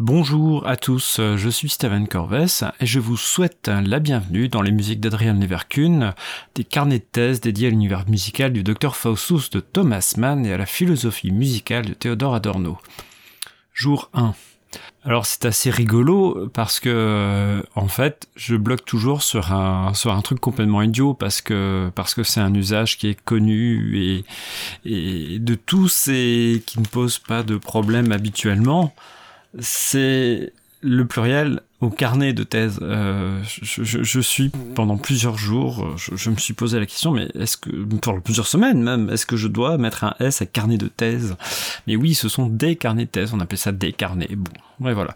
Bonjour à tous, je suis Steven Corves et je vous souhaite la bienvenue dans les musiques d'Adrian Leverkun, des carnets de thèse dédiés à l'univers musical du Dr Faustus de Thomas Mann et à la philosophie musicale de Théodore Adorno. Jour 1. Alors c'est assez rigolo parce que en fait je bloque toujours sur un sur un truc complètement idiot parce que parce que c'est un usage qui est connu et et de tous et qui ne pose pas de problème habituellement c'est le pluriel au carnet de thèse. Euh, je, suis pendant plusieurs jours, je, me suis posé la question, mais est-ce que pendant plusieurs semaines même, est-ce que je dois mettre un S à carnet de thèse? Mais oui, ce sont des carnets de thèse. On appelle ça des carnets. Bon, ouais, voilà.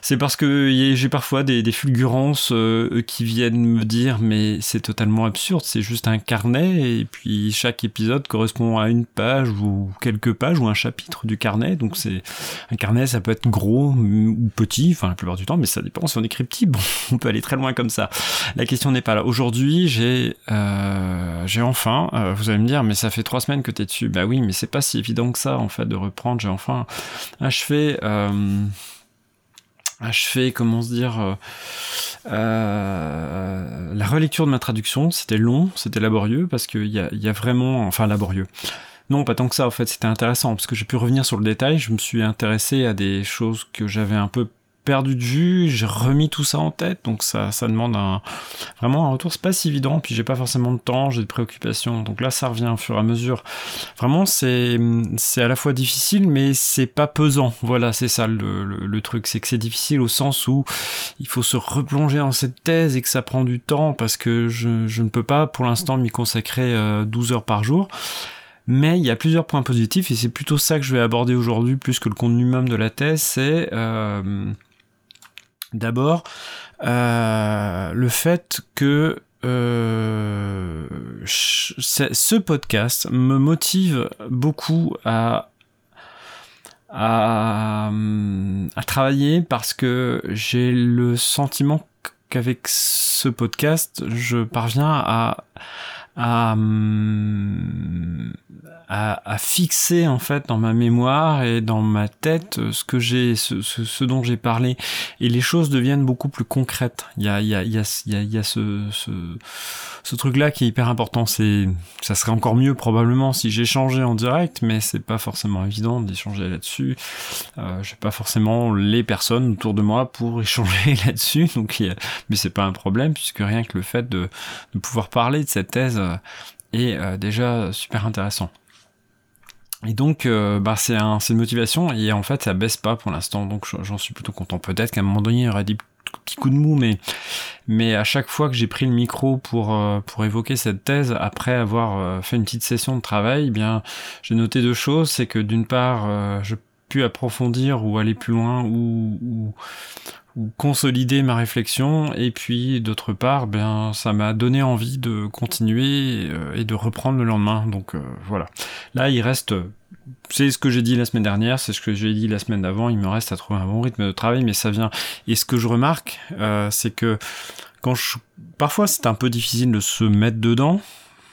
C'est parce que j'ai parfois des, des fulgurances euh, qui viennent me dire, mais c'est totalement absurde. C'est juste un carnet et puis chaque épisode correspond à une page ou quelques pages ou un chapitre du carnet. Donc c'est un carnet, ça peut être gros ou petit, enfin la plupart du temps, mais ça dépend si on écrit petit, bon, on peut aller très loin comme ça. La question n'est pas là. Aujourd'hui, j'ai euh, j'ai enfin, euh, vous allez me dire, mais ça fait trois semaines que tu es dessus. Bah oui, mais c'est pas si évident que ça, en fait, de reprendre. J'ai enfin achevé... Euh, achevé, comment se dire, euh, la relecture de ma traduction. C'était long, c'était laborieux, parce qu'il y y a vraiment... Enfin, laborieux. Non, pas tant que ça, en fait, c'était intéressant, parce que j'ai pu revenir sur le détail, je me suis intéressé à des choses que j'avais un peu perdu de vue, j'ai remis tout ça en tête, donc ça, ça demande un, vraiment un retour, c'est pas si évident, puis j'ai pas forcément de temps, j'ai des préoccupations, donc là ça revient au fur et à mesure. Vraiment, c'est, c'est à la fois difficile, mais c'est pas pesant, voilà, c'est ça le, le, truc, c'est que c'est difficile au sens où il faut se replonger dans cette thèse et que ça prend du temps, parce que je, je ne peux pas pour l'instant m'y consacrer 12 euh, heures par jour. Mais il y a plusieurs points positifs et c'est plutôt ça que je vais aborder aujourd'hui plus que le contenu même de la thèse, c'est euh, D'abord, euh, le fait que euh, ce podcast me motive beaucoup à, à, à travailler parce que j'ai le sentiment qu'avec ce podcast, je parviens à, à, à, à, fixer en fait dans ma mémoire et dans ma tête ce que j'ai, ce, ce, ce, dont j'ai parlé, et les choses deviennent beaucoup plus concrètes. Il y a, il y a, il y a, il y a, ce, ce, ce truc-là qui est hyper important. C'est, ça serait encore mieux probablement si j'échangeais en direct, mais c'est pas forcément évident d'échanger là-dessus. Euh, j'ai pas forcément les personnes autour de moi pour échanger là-dessus, donc mais c'est pas un problème puisque rien que le fait de, de pouvoir parler de cette thèse euh, est euh, déjà super intéressant. Et donc, euh, bah, c'est un, une motivation et en fait, ça baisse pas pour l'instant, donc j'en suis plutôt content. Peut-être qu'à un moment donné, il y aura des petits coups de mou, mais, mais à chaque fois que j'ai pris le micro pour, euh, pour évoquer cette thèse, après avoir euh, fait une petite session de travail, eh bien, j'ai noté deux choses. C'est que d'une part, je pu approfondir ou aller plus loin ou, consolider ma réflexion. Et puis d'autre part ben ça m'a donné envie de continuer euh, et de reprendre le lendemain. Donc euh, voilà. Là il reste c'est ce que j'ai dit la semaine dernière, c'est ce que j'ai dit la semaine d'avant, il me reste à trouver un bon rythme de travail, mais ça vient. Et ce que je remarque, euh, c'est que quand je... parfois c'est un peu difficile de se mettre dedans,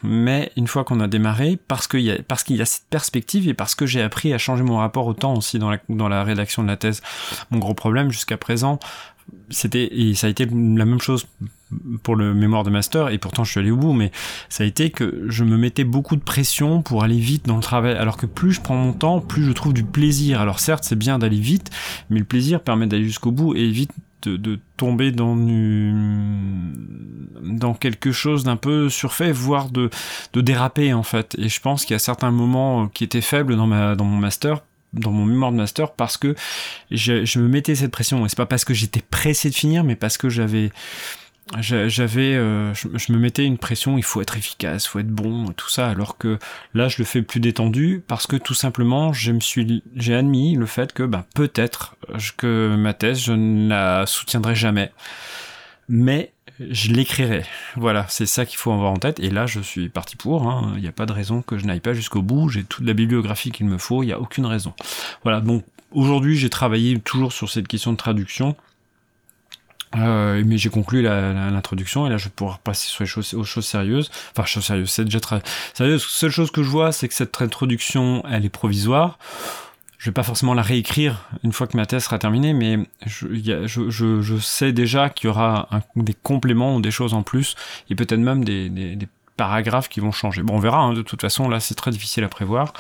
mais une fois qu'on a démarré, parce qu'il y a, y a cette perspective et parce que j'ai appris à changer mon rapport au temps aussi dans la, dans la rédaction de la thèse. Mon gros problème jusqu'à présent, c'était, et ça a été la même chose pour le mémoire de master, et pourtant je suis allé au bout, mais ça a été que je me mettais beaucoup de pression pour aller vite dans le travail, alors que plus je prends mon temps, plus je trouve du plaisir. Alors certes, c'est bien d'aller vite, mais le plaisir permet d'aller jusqu'au bout et vite de, tomber dans dans quelque chose d'un peu surfait, voire de, de déraper en fait. Et je pense qu'il y a certains moments qui étaient faibles dans ma dans mon master dans mon mémoire de master parce que je, je me mettais cette pression et c'est pas parce que j'étais pressé de finir mais parce que j'avais j'avais euh, je, me mettais une pression il faut être efficace faut être bon tout ça alors que là je le fais plus détendu parce que tout simplement je me suis j'ai admis le fait que ben peut-être que ma thèse je ne la soutiendrai jamais mais je l'écrirai. Voilà, c'est ça qu'il faut avoir en tête. Et là, je suis parti pour. Hein. Il n'y a pas de raison que je n'aille pas jusqu'au bout. J'ai toute la bibliographie qu'il me faut. Il n'y a aucune raison. Voilà, donc aujourd'hui, j'ai travaillé toujours sur cette question de traduction. Euh, mais j'ai conclu l'introduction et là je vais pouvoir passer sur les choses, aux choses sérieuses. Enfin, choses sérieuses, c'est déjà très sérieux. Seule chose que je vois, c'est que cette introduction, elle est provisoire. je vais pas forcément la réécrire une fois que ma thèse sera terminée, mais je, sais déjà qu'il y aura des compléments ou des choses en plus, et peut-être même des, des, des, paragraphes qui vont changer. Bon, on verra, hein, de toute façon, là, c'est très difficile à prévoir.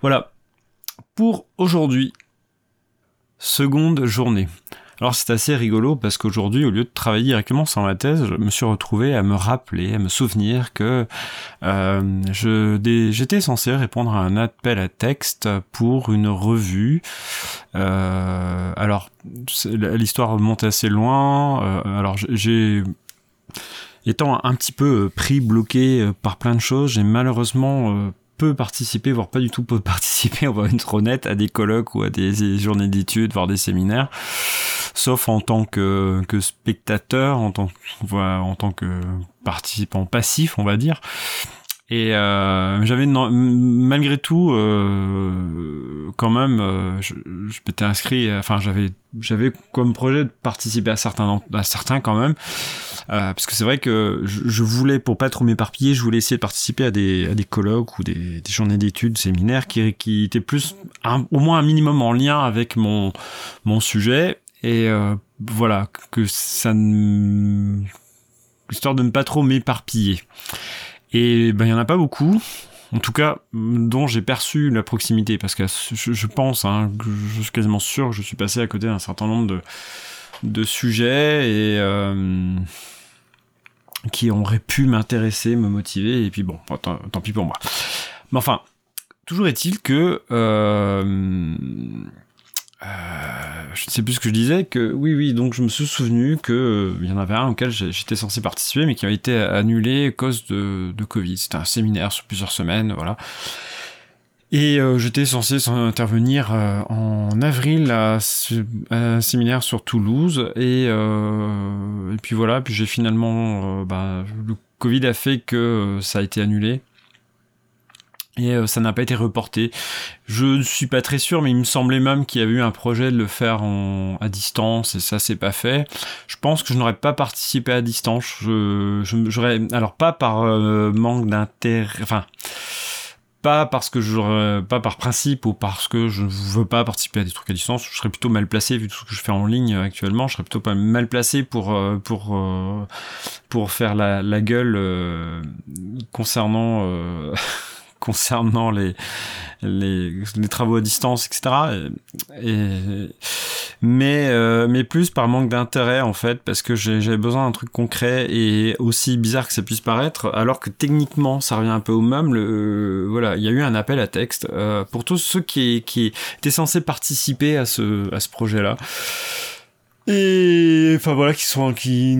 Voilà. Pour aujourd'hui, seconde journée. Alors c'est assez rigolo parce qu'aujourd'hui, au lieu de travailler directement sur ma thèse, je me suis retrouvé à me rappeler, à me souvenir que euh, j'étais censé répondre à un appel à texte pour une revue. Euh, alors l'histoire remonte assez loin. Euh, alors j'ai étant un petit peu pris, bloqué par plein de choses, j'ai malheureusement peu participer, voire pas du tout peu participer, on va être honnête, à des colloques ou à des journées d'études, voire des séminaires, sauf en tant que, que spectateur, en tant, en tant que participant passif, on va dire. Et euh, j'avais malgré tout euh, quand même, euh, je, je m'étais inscrit, enfin j'avais j'avais comme projet de participer à certains à certains quand même, parce que c'est vrai que je, je, voulais pour pas trop m'éparpiller, je voulais essayer de participer à des à des colloques ou des, des journées d'études, séminaires qui qui étaient plus au moins un minimum en lien avec mon mon sujet et euh, voilà que ça ne histoire de ne pas trop m'éparpiller. Et ben il y en a pas beaucoup, en tout cas dont j'ai perçu la proximité, parce que je, pense, hein, je suis quasiment sûr que je suis passé à côté d'un certain nombre de, de sujets et euh, qui auraient pu m'intéresser, me motiver, et puis bon, tant, pis pour moi. Mais enfin, toujours est-il que euh, euh, je ne sais plus ce que je disais, que oui, oui, donc je me suis souvenu que euh, y en avait un auquel j'étais censé participer, mais qui a été annulé à cause de, de Covid. C'était un séminaire sur plusieurs semaines, voilà. Et euh, j'étais censé intervenir en avril à, un séminaire sur Toulouse, et, et puis voilà, puis j'ai finalement, bah, le Covid a fait que ça a été annulé et euh, ça n'a pas été reporté. Je ne suis pas très sûr, mais il me semblait même qu'il y avait eu un projet de le faire à distance et ça c'est pas fait. Je pense que je n'aurais pas participé à distance. Je, j'aurais, alors pas par euh, manque d'intérêt, enfin pas parce que je pas par principe ou parce que je veux pas participer à des trucs à distance. Je serais plutôt mal placé vu tout ce que je fais en ligne actuellement. Je serais plutôt pas mal placé pour euh, pour pour faire la, la gueule concernant concernant les, les, travaux à distance, etc. Et, mais, euh, mais plus par manque d'intérêt en fait, parce que j'avais besoin d'un truc concret et aussi bizarre que ça puisse paraître, alors que techniquement ça revient un peu au même. Le, voilà, il y a eu un appel à texte euh, pour tous ceux qui, qui étaient censés participer à ce, à ce projet-là. Et enfin voilà, qui sont qui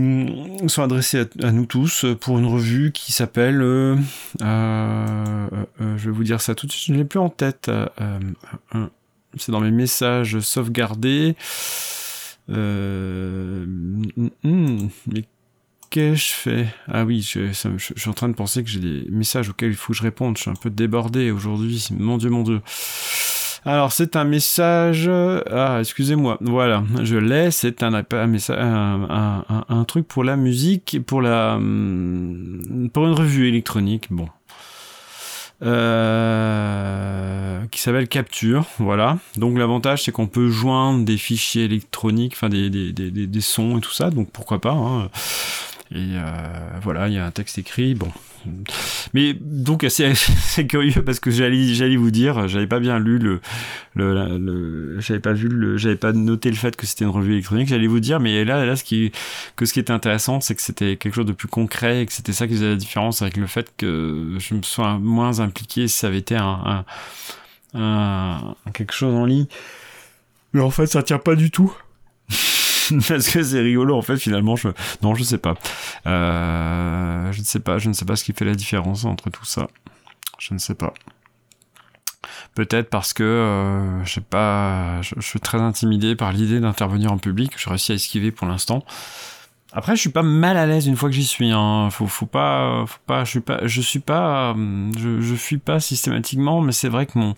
sont adressés à, nous tous pour une revue qui s'appelle, euh, euh, euh, je vais vous dire ça tout de suite, je ne l'ai plus en tête. c'est dans mes messages sauvegardés. Mm, mm, mais qu'est-ce que je fais Ah oui, je, je, suis en train de penser que j'ai des messages auxquels il faut que je réponde. Je suis un peu débordé aujourd'hui. Mon Dieu, mon Dieu. Alors c'est un message. Ah excusez-moi. Voilà, je l'ai. C'est un, un, truc pour la musique, pour la hum, pour une revue électronique. Bon. Euh, qui s'appelle Capture, voilà. Donc l'avantage c'est qu'on peut joindre des fichiers électroniques, enfin des, sons et tout ça, donc pourquoi pas. Hein. Et euh, voilà, il y a un texte écrit. Bon, mais donc assez, curieux parce que j'allais vous dire, j'avais pas bien lu le, le, j'avais pas vu le, j'avais pas noté le fait que c'était une revue électronique. J'allais vous dire, mais là là ce qui que ce qui était intéressant, c'est que c'était quelque chose de plus concret et que c'était ça qui faisait la différence avec le fait que je me sois moins impliqué si ça avait été un, un, un quelque chose en ligne. Mais en fait, ça tient pas du tout. parce que c'est rigolo en fait finalement je non je sais pas euh, je ne sais pas je ne sais pas ce qui fait la différence entre tout ça je ne sais pas peut-être parce que euh, je sais pas je, suis très intimidé par l'idée d'intervenir en public je réussis à esquiver pour l'instant après, je suis pas mal à l'aise une fois que j'y suis. Hein. Faut, faut pas, faut pas. Je suis pas, je suis pas, je, je fuis pas systématiquement, mais c'est vrai que mon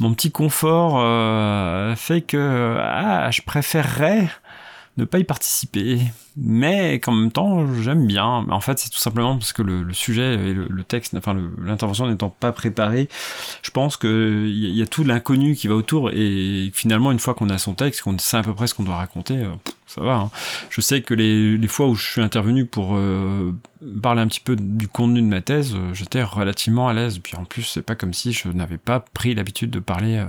mon petit confort euh, fait que ah, je préférerais ne pas y participer. Mais qu'en même temps, j'aime bien. En fait, c'est tout simplement parce que le, sujet et le, texte, enfin l'intervention n'étant pas préparée, je pense qu'il y, y a tout l'inconnu qui va autour. Et finalement, une fois qu'on a son texte, qu'on sait à peu près ce qu'on doit raconter, euh, ça va. Hein. Je sais que les, les, fois où je suis intervenu pour euh, parler un petit peu du contenu de ma thèse, euh, j'étais relativement à l'aise. Puis en plus, c'est pas comme si je n'avais pas pris l'habitude de parler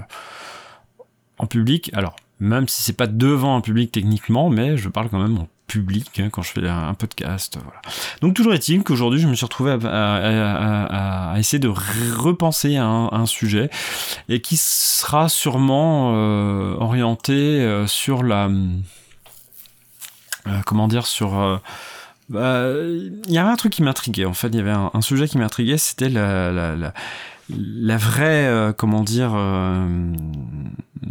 en public. Alors, même si c'est pas devant un public techniquement, mais je parle quand même en public hein, quand je fais un, podcast. Voilà. Donc toujours est-il qu'aujourd'hui je me suis retrouvé à, essayer de repenser un, sujet et qui sera sûrement euh, orienté euh, sur la euh, comment dire sur bah, il y avait un truc qui m'intriguait en fait il y avait un, sujet qui m'intriguait c'était la la vraie, euh, comment dire, euh,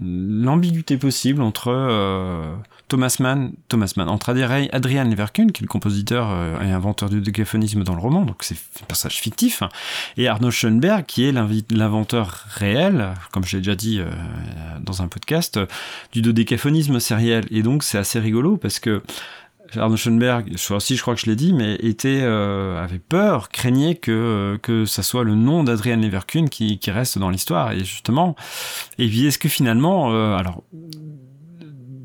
l'ambiguïté possible entre euh, Thomas Mann, Thomas Mann, entre Adrian Leverkun, qui est le compositeur et inventeur du décaphonisme dans le roman, donc c'est un personnage fictif, hein, et Arno Schoenberg, qui est l'inventeur réel, comme je l'ai déjà dit dans un podcast, du dodécaphonisme sériel. Et donc c'est assez rigolo parce que Arno Schoenberg, je crois que je l'ai dit, mais était euh, avait peur, craignait que euh, que ça soit le nom d'Adrian Leverkun qui, qui reste dans l'histoire. Et justement, et puis est-ce que finalement, euh, alors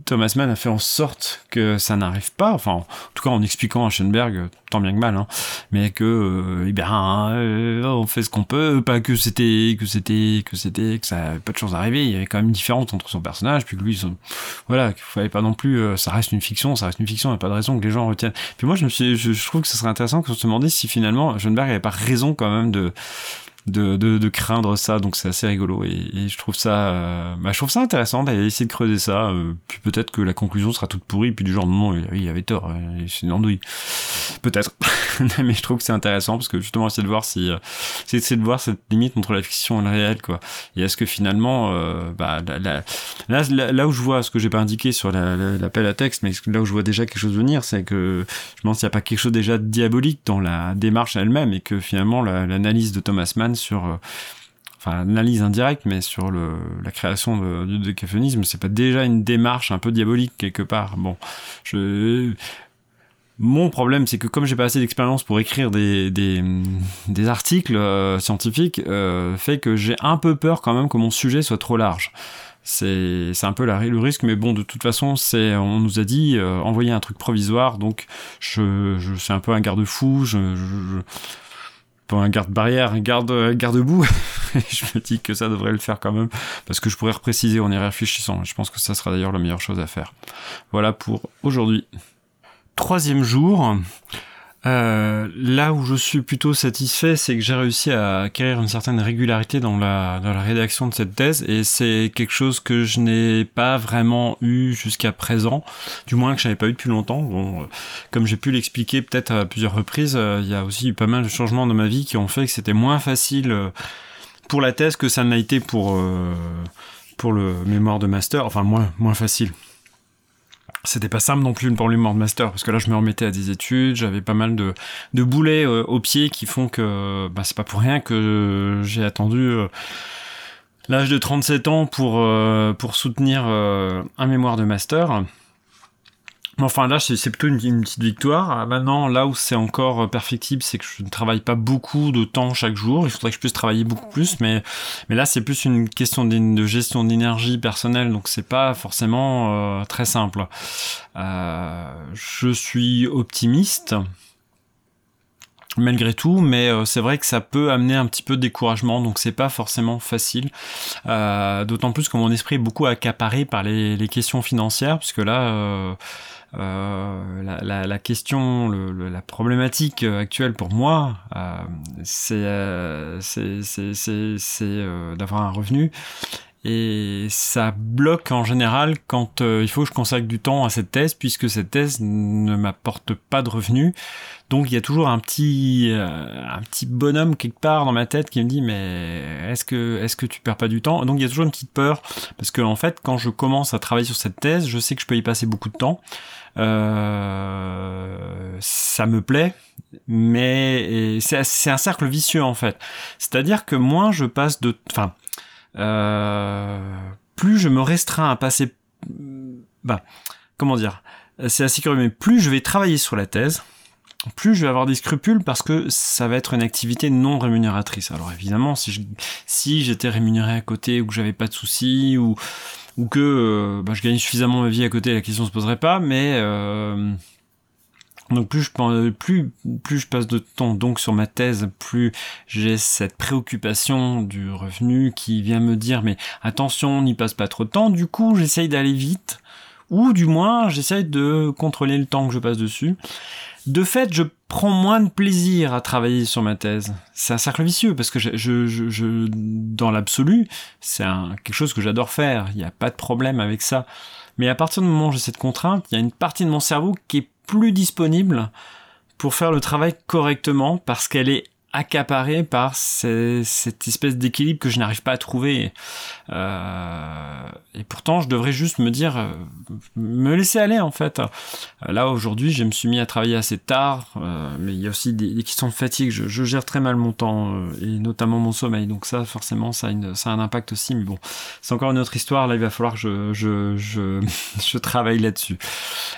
Thomas Mann a fait en sorte que ça n'arrive pas, enfin, en tout cas en expliquant à Schoenberg, tant bien que mal, hein, mais que, euh, eh bien, euh, on fait ce qu'on peut, pas que c'était, que c'était, que c'était, que ça avait pas de chance d'arriver, il y avait quand même une différence entre son personnage, puis que lui, voilà, qu'il fallait pas non plus, euh, ça reste une fiction, ça reste une fiction, il n'y a pas de raison que les gens retiennent. Puis moi, je me suis, je, trouve que ce serait intéressant qu'on se demandait si finalement Schoenberg avait pas raison quand même de, de, de, de, craindre ça, donc c'est assez rigolo et, je trouve ça, euh, bah, je trouve ça intéressant d'aller essayer de creuser ça. Euh, puis peut-être que la conclusion sera toute pourrie, puis du genre non, il, il avait tort, euh, c'est une andouille. Peut-être, mais je trouve que c'est intéressant parce que justement essayer de voir si, c'est essayer de voir cette limite entre la fiction et le réel, quoi. Et est-ce que finalement, bah, là, là, où je vois ce que j'ai pas indiqué sur l'appel à texte, mais là où je vois déjà quelque chose venir, c'est que je pense qu'il n'y a pas quelque chose déjà diabolique dans la démarche elle-même et que finalement l'analyse de Thomas Mann sur euh, enfin analyse indirecte, mais sur la création de, du décaphonisme, c'est pas déjà une démarche un peu diabolique quelque part. Bon, mon problème, c'est que comme j'ai pas assez d'expérience pour écrire des, articles euh, scientifiques, euh, fait que j'ai un peu peur quand même que mon sujet soit trop large. C'est un peu le risque, mais bon, de toute façon, on nous a dit envoyer un truc provisoire, donc c'est un peu un garde-fou. Je, un garde-barrière, un garde, garde-boue. je me dis que ça devrait le faire quand même, parce que je pourrais repréciser en y réfléchissant. Je pense que ça sera d'ailleurs la meilleure chose à faire. Voilà pour aujourd'hui. Troisième jour. Euh, là où je suis plutôt satisfait, c'est que j'ai réussi à acquérir une certaine régularité dans la, rédaction de cette thèse, et c'est quelque chose que je n'ai pas vraiment eu jusqu'à présent, du moins que je n'avais pas eu depuis longtemps. Bon, comme j'ai pu l'expliquer peut-être à plusieurs reprises, euh, il y a aussi eu pas mal de changements dans ma vie qui ont fait que c'était moins facile euh, pour la thèse que ça ne l'a été pour, pour le mémoire de master, enfin moins, moins facile c'était pas simple non plus pour le de master parce que là je me remettais à des études, j'avais pas mal de, de boulets euh, au pied qui font que bah, c'est pas pour rien que j'ai attendu euh, l'âge de 37 ans pour, euh, pour soutenir un mémoire de master. Enfin là, c'est plutôt une, petite victoire. Ah, maintenant, là où c'est encore perfectible, c'est que je ne travaille pas beaucoup de temps chaque jour. Il faudrait que je puisse travailler beaucoup plus, mais mais là, c'est plus une question de, gestion d'énergie personnelle, donc c'est pas forcément euh, très simple. Euh, je suis optimiste malgré tout, mais euh, c'est vrai que ça peut amener un petit peu de découragement, donc c'est pas forcément facile. D'autant plus que mon esprit est beaucoup accaparé par les, les questions financières, puisque là, euh, la, la, la, question, le, la problématique actuelle pour moi, euh, euh c'est euh, d'avoir un revenu. Et ça bloque en général quand il faut que je consacre du temps à cette thèse, puisque cette thèse ne m'apporte pas de revenus. Donc il y a toujours un petit, un petit bonhomme quelque part dans ma tête qui me dit mais est-ce que, est-ce que tu perds pas du temps? Donc il y a toujours une petite peur parce que en fait quand je commence à travailler sur cette thèse, je sais que je peux y passer beaucoup de temps. Euh, ça me plaît, mais c'est un cercle vicieux en fait. C'est-à-dire que moins je passe de, enfin, euh, plus je me restreins à passer, bah, comment dire, c'est assez curieux, mais plus je vais travailler sur la thèse, plus je vais avoir des scrupules parce que ça va être une activité non rémunératrice. Alors évidemment, si si j'étais rémunéré à côté ou que j'avais pas de soucis ou ou que euh, bah, je gagne suffisamment ma vie à côté, la question se poserait pas. Mais euh, plus je passe de temps donc sur ma thèse, plus j'ai cette préoccupation du revenu qui vient me dire mais attention, n'y passe pas trop de temps. Du coup, j'essaye d'aller vite ou du moins j'essaye de contrôler le temps que je passe dessus. De fait, je prends moins de plaisir à travailler sur ma thèse. C'est un cercle vicieux parce que je, dans l'absolu, c'est quelque chose que j'adore faire. Il n'y a pas de problème avec ça. Mais à partir du moment où j'ai cette contrainte, il y a une partie de mon cerveau qui est plus disponible pour faire le travail correctement parce qu'elle est accaparé par cette espèce d'équilibre que je n'arrive pas à trouver. Euh, et pourtant, je devrais juste me dire, euh, me laisser aller en fait. Là aujourd'hui, je me suis mis à travailler assez tard, euh, mais il y a aussi des, des questions de fatigue. Je, gère très mal mon temps et notamment mon sommeil. Donc ça, forcément, ça a, un impact aussi. Mais bon, c'est encore une autre histoire. Là, il va falloir que je, je, je, travaille là-dessus.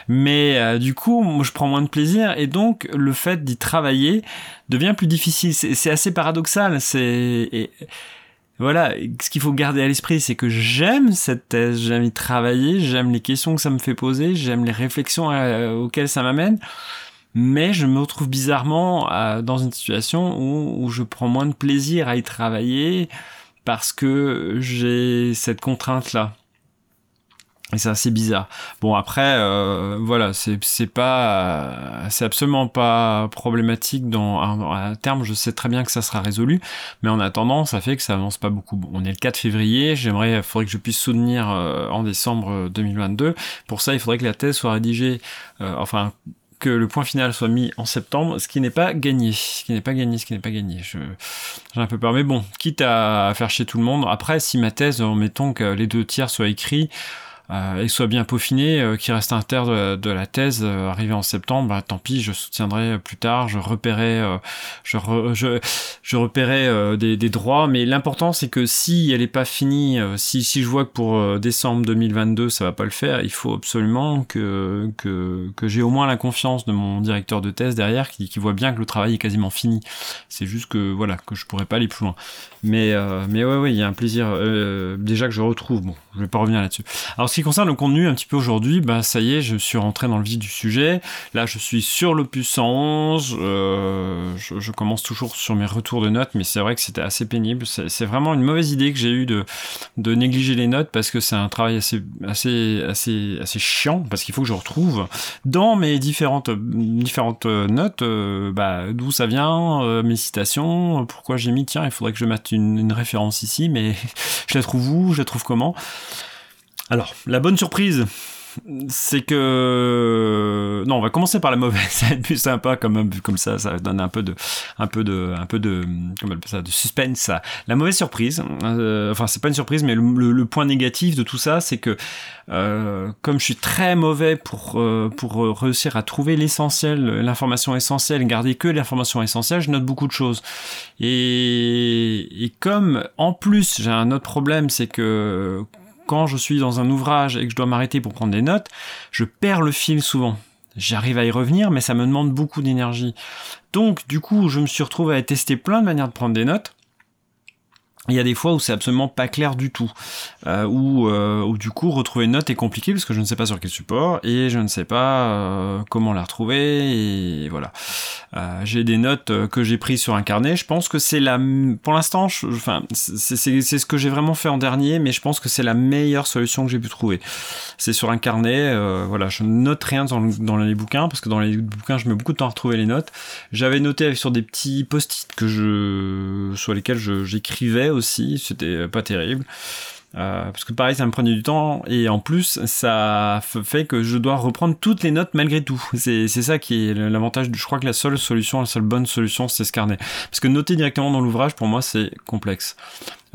Mais du coup, je prends moins de plaisir et donc le fait d'y travailler devient plus difficile. C'est assez paradoxal. C'est voilà, ce qu'il faut garder à l'esprit, c'est que j'aime cette thèse, j'aime y travailler, j'aime les questions que ça me fait poser, j'aime les réflexions euh, auxquelles ça m'amène, mais je me retrouve bizarrement euh, dans une situation où, où, je prends moins de plaisir à y travailler parce que j'ai cette contrainte-là. Et c'est assez bizarre. Bon après, euh, voilà, c'est pas, c'est absolument pas problématique dans à, terme. Je sais très bien que ça sera résolu, mais en attendant, ça fait que ça avance pas beaucoup. on est le 4 février. J'aimerais, faudrait que je puisse soutenir euh, en décembre 2022. Pour ça, il faudrait que la thèse soit rédigée, euh, enfin que le point final soit mis en septembre, ce qui n'est pas gagné, ce qui n'est pas gagné, ce qui n'est pas gagné. Je, j'ai un peu peur, mais bon, quitte à faire chier tout le monde. Après, si ma thèse, mettons que les deux tiers soient écrits euh, et soit bien peaufiné, euh, qu'il reste un terre de, la thèse euh, arrivé en septembre, bah, tant pis, je soutiendrai plus tard, je repérerai, euh, je, repérerai des, droits, mais l'important c'est que si elle est pas finie, si, je vois que pour décembre 2022 ça va pas le faire, il faut absolument que, que, j'ai au moins la confiance de mon directeur de thèse derrière qui, qui voit bien que le travail est quasiment fini. C'est juste que voilà que je pourrais pas aller plus loin. Mais mais ouais ouais, il y a un plaisir déjà que je retrouve. Bon, je vais pas revenir là-dessus. Ce qui concerne le contenu un petit peu aujourd'hui, bah ça y est, je suis rentré dans le vif du sujet. Là, je suis sur l'opus 111. Euh, je, commence toujours sur mes retours de notes, mais c'est vrai que c'était assez pénible. C'est vraiment une mauvaise idée que j'ai eu de, de négliger les notes parce que c'est un travail assez, assez, assez, assez chiant parce qu'il faut que je retrouve dans mes différentes, différentes notes, euh, bah, d'où ça vient, euh, mes citations, pourquoi j'ai mis, tiens, il faudrait que je mette une, une référence ici, mais je la trouve où, je la trouve comment? Alors, la bonne surprise, c'est que non, on va commencer par la mauvaise. Ça va être plus sympa comme comme ça, ça donne un peu de un peu de un peu de comment ça de suspense. La mauvaise surprise, euh, enfin c'est pas une surprise, mais le, point négatif de tout ça, c'est que euh, comme je suis très mauvais pour euh, pour réussir à trouver l'essentiel, l'information essentielle, garder que l'information essentielle, je note beaucoup de choses. Et et comme en plus j'ai un autre problème, c'est que quand je suis dans un ouvrage et que je dois m'arrêter pour prendre des notes, je perds le fil souvent. J'arrive à y revenir, mais ça me demande beaucoup d'énergie. Donc, du coup, je me suis retrouvé à tester plein de manières de prendre des notes. Il y a des fois où c'est absolument pas clair du tout, euh, où, euh, du coup retrouver une note est compliqué parce que je ne sais pas sur quel support et je ne sais pas euh, comment la retrouver et voilà. Euh, j'ai des notes euh, que j'ai prises sur un carnet. Je pense que c'est la, pour l'instant, enfin c'est ce que j'ai vraiment fait en dernier, mais je pense que c'est la meilleure solution que j'ai pu trouver. C'est sur un carnet, voilà, je note rien dans, dans, les bouquins parce que dans les bouquins je mets beaucoup de temps à retrouver les notes. J'avais noté sur des petits post-it que je, sur lesquels j'écrivais aussi, c'était pas terrible. Euh, parce que pareil, ça me prenait du temps et en plus, ça fait que je dois reprendre toutes les notes malgré tout. C'est ça qui est l'avantage. Je crois que la seule solution, la seule bonne solution, c'est ce carnet. Parce que noter directement dans l'ouvrage, pour moi, c'est complexe.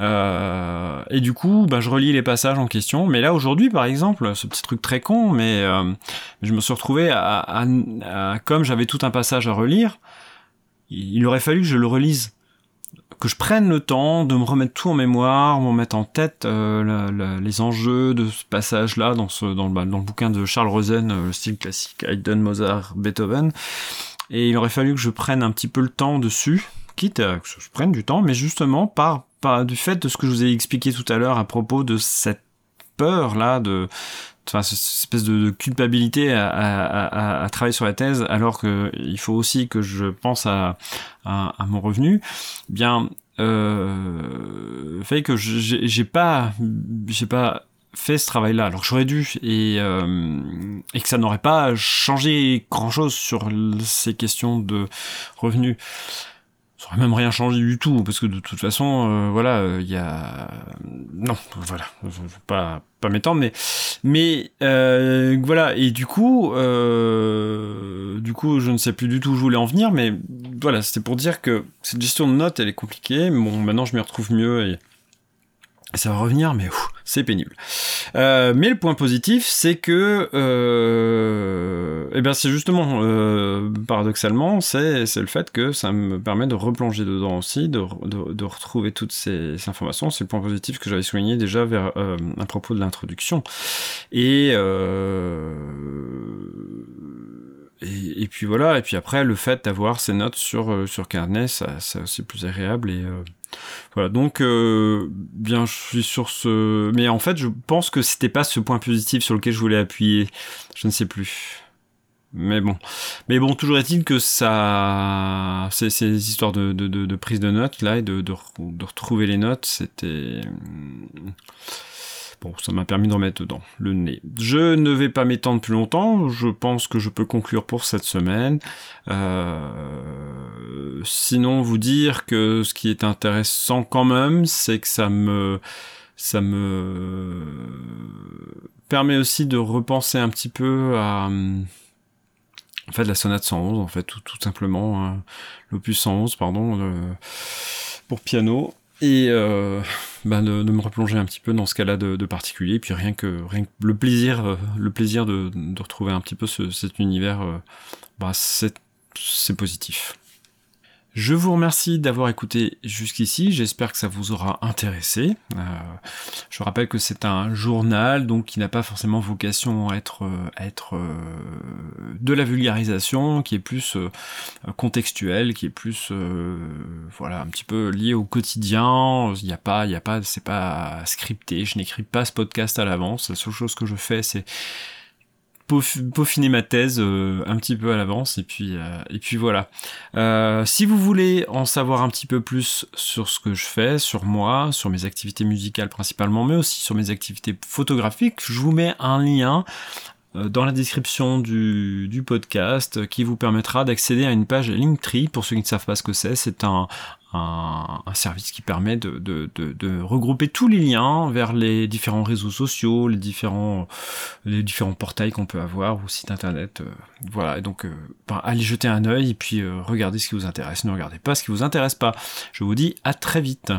Euh, et du coup, bah, je relis les passages en question. Mais là, aujourd'hui, par exemple, ce petit truc très con, mais euh, je me suis retrouvé à, à comme j'avais tout un passage à relire, il aurait fallu que je le relise que je prenne le temps de me remettre tout en mémoire, me remettre en tête euh, les enjeux de ce passage-là dans, dans, le, dans le bouquin de Charles Rosen, euh, le style classique, Haydn, Mozart, Beethoven. Et il aurait fallu que je prenne un petit peu le temps dessus, quitte à que je prenne du temps, mais justement par, par du fait de ce que je vous ai expliqué tout à l'heure à propos de cette peur là de enfin cette espèce de, culpabilité à, travailler sur la thèse alors que il faut aussi que je pense à, mon revenu. Eh bien euh, fait que j'ai pas j'ai pas fait ce travail là alors que j'aurais dû et euh, et que ça n'aurait pas changé grand chose sur ces questions de revenus ça aurait même rien changé du tout parce que de toute façon euh, voilà il y a non voilà je pas pas m'étendre mais mais euh, voilà et du coup euh, du coup je ne sais plus du tout où je voulais en venir mais voilà c'était pour dire que cette gestion de notes elle est compliquée bon maintenant je m'y retrouve mieux et ça va revenir, mais c'est pénible. Euh, mais le point positif, c'est que, euh, eh bien, c'est justement, euh, paradoxalement, c'est le fait que ça me permet de replonger dedans aussi, de, de, de retrouver toutes ces, informations. C'est le point positif que j'avais souligné déjà vers, euh, à propos de l'introduction. Et, euh, et, et, puis voilà. Et puis après, le fait d'avoir ces notes sur euh, sur carnet, ça, c'est plus agréable et voilà, donc euh, bien, je suis sur ce, mais en fait, je pense que c'était pas ce point positif sur lequel je voulais appuyer. Je ne sais plus. Mais bon, mais bon, toujours est-il que ça, ces, histoires de, de, de, de, prise de notes là et de, de, de retrouver les notes, c'était Bon, ça m'a permis de remettre dedans le nez. Je ne vais pas m'étendre plus longtemps, je pense que je peux conclure pour cette semaine. Euh, sinon, vous dire que ce qui est intéressant quand même, c'est que ça me ça me permet aussi de repenser un petit peu à en fait la sonate 111 en fait tout, tout simplement hein, l'opus 111 pardon pour piano et euh, bah de, de, me replonger un petit peu dans ce cas-là de, de, particulier, et puis rien que, rien que le plaisir, euh, le plaisir de, de retrouver un petit peu ce, cet univers, euh, bah c'est positif. Je vous remercie d'avoir écouté jusqu'ici, j'espère que ça vous aura intéressé. Euh, je rappelle que c'est un journal, donc qui n'a pas forcément vocation à être, être euh, de la vulgarisation, qui est plus euh, contextuel, qui est plus voilà un petit peu lié au quotidien. Il n'y a pas, il a pas, c'est pas scripté. Je n'écris pas ce podcast à l'avance. La seule chose que je fais, c'est peaufiner ma thèse euh, un petit peu à l'avance et puis euh, et puis voilà. Euh, si vous voulez en savoir un petit peu plus sur ce que je fais, sur moi, sur mes activités musicales principalement, mais aussi sur mes activités photographiques, je vous mets un lien dans la description du, du, podcast qui vous permettra d'accéder à une page Linktree. Pour ceux qui ne savent pas ce que c'est, c'est un, un, un, service qui permet de, de, de, de, regrouper tous les liens vers les différents réseaux sociaux, les différents, les différents portails qu'on peut avoir ou sites internet. Euh, voilà, et donc euh, ben, allez jeter un œil et puis euh, regardez ce qui vous intéresse. Ne regardez pas ce qui vous intéresse pas. Je vous dis à très vite.